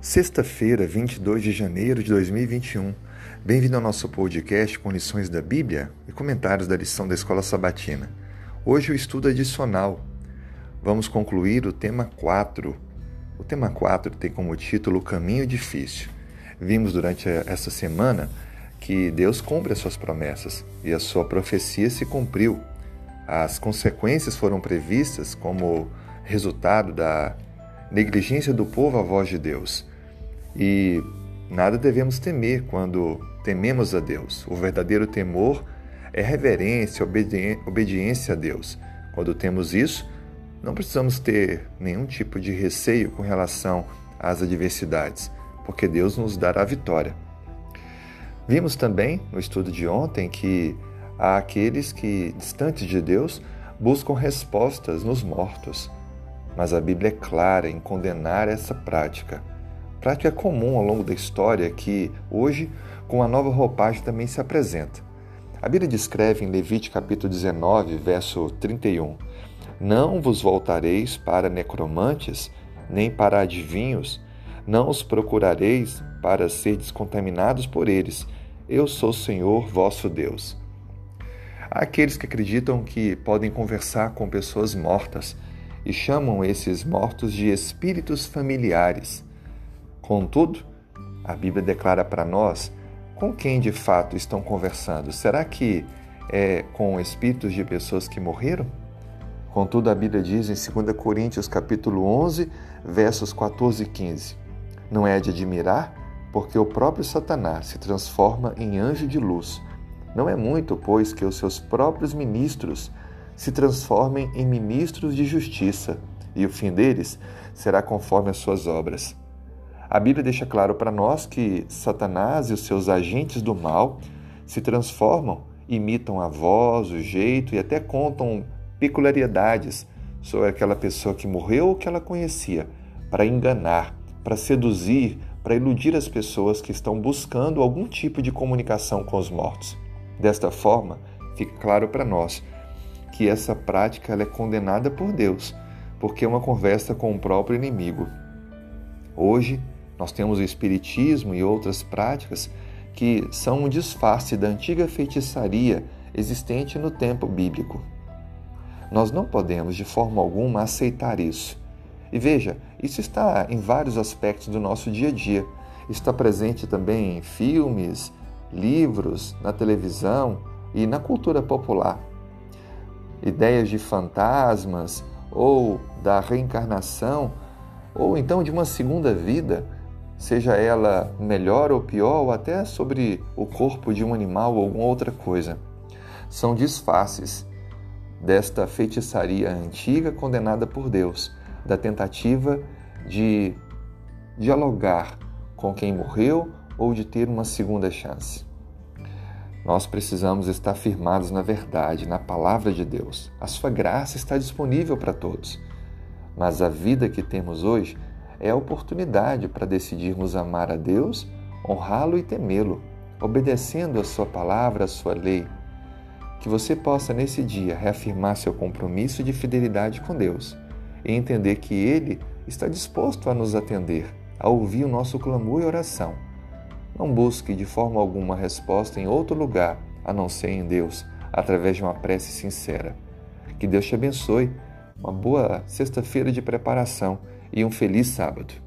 Sexta-feira, 22 de janeiro de 2021. Bem-vindo ao nosso podcast com lições da Bíblia e comentários da lição da Escola Sabatina. Hoje o estudo adicional. Vamos concluir o tema 4. O tema 4 tem como título Caminho Difícil. Vimos durante essa semana que Deus cumpre as suas promessas e a sua profecia se cumpriu. As consequências foram previstas como resultado da negligência do povo à voz de Deus. E nada devemos temer quando tememos a Deus. O verdadeiro temor é reverência, obedi obediência a Deus. Quando temos isso, não precisamos ter nenhum tipo de receio com relação às adversidades, porque Deus nos dará a vitória. Vimos também no estudo de ontem que há aqueles que, distantes de Deus, buscam respostas nos mortos. Mas a Bíblia é clara em condenar essa prática prática comum ao longo da história que, hoje, com a nova roupagem também se apresenta. A Bíblia descreve em Levítico capítulo 19, verso 31, Não vos voltareis para necromantes, nem para adivinhos, não os procurareis para ser descontaminados por eles. Eu sou o Senhor vosso Deus. Há aqueles que acreditam que podem conversar com pessoas mortas e chamam esses mortos de espíritos familiares. Contudo, a Bíblia declara para nós com quem de fato estão conversando. Será que é com espíritos de pessoas que morreram? Contudo, a Bíblia diz em 2 Coríntios capítulo 11, versos 14 e 15: Não é de admirar, porque o próprio Satanás se transforma em anjo de luz. Não é muito, pois, que os seus próprios ministros se transformem em ministros de justiça, e o fim deles será conforme as suas obras. A Bíblia deixa claro para nós que Satanás e os seus agentes do mal se transformam, imitam a voz, o jeito e até contam peculiaridades sobre aquela pessoa que morreu ou que ela conhecia, para enganar, para seduzir, para iludir as pessoas que estão buscando algum tipo de comunicação com os mortos. Desta forma, fica claro para nós que essa prática é condenada por Deus, porque é uma conversa com o próprio inimigo. Hoje, nós temos o Espiritismo e outras práticas que são um disfarce da antiga feitiçaria existente no tempo bíblico. Nós não podemos, de forma alguma, aceitar isso. E veja, isso está em vários aspectos do nosso dia a dia. Está presente também em filmes, livros, na televisão e na cultura popular. Ideias de fantasmas ou da reencarnação, ou então de uma segunda vida, seja ela melhor ou pior, ou até sobre o corpo de um animal ou alguma outra coisa. São disfarces desta feitiçaria antiga condenada por Deus, da tentativa de dialogar com quem morreu ou de ter uma segunda chance. Nós precisamos estar firmados na verdade, na palavra de Deus. A sua graça está disponível para todos. Mas a vida que temos hoje é a oportunidade para decidirmos amar a Deus, honrá-lo e temê-lo, obedecendo a Sua palavra, a Sua lei. Que você possa, nesse dia, reafirmar seu compromisso de fidelidade com Deus e entender que Ele está disposto a nos atender, a ouvir o nosso clamor e oração. Não busque de forma alguma resposta em outro lugar a não ser em Deus, através de uma prece sincera. Que Deus te abençoe. Uma boa sexta-feira de preparação e um feliz sábado.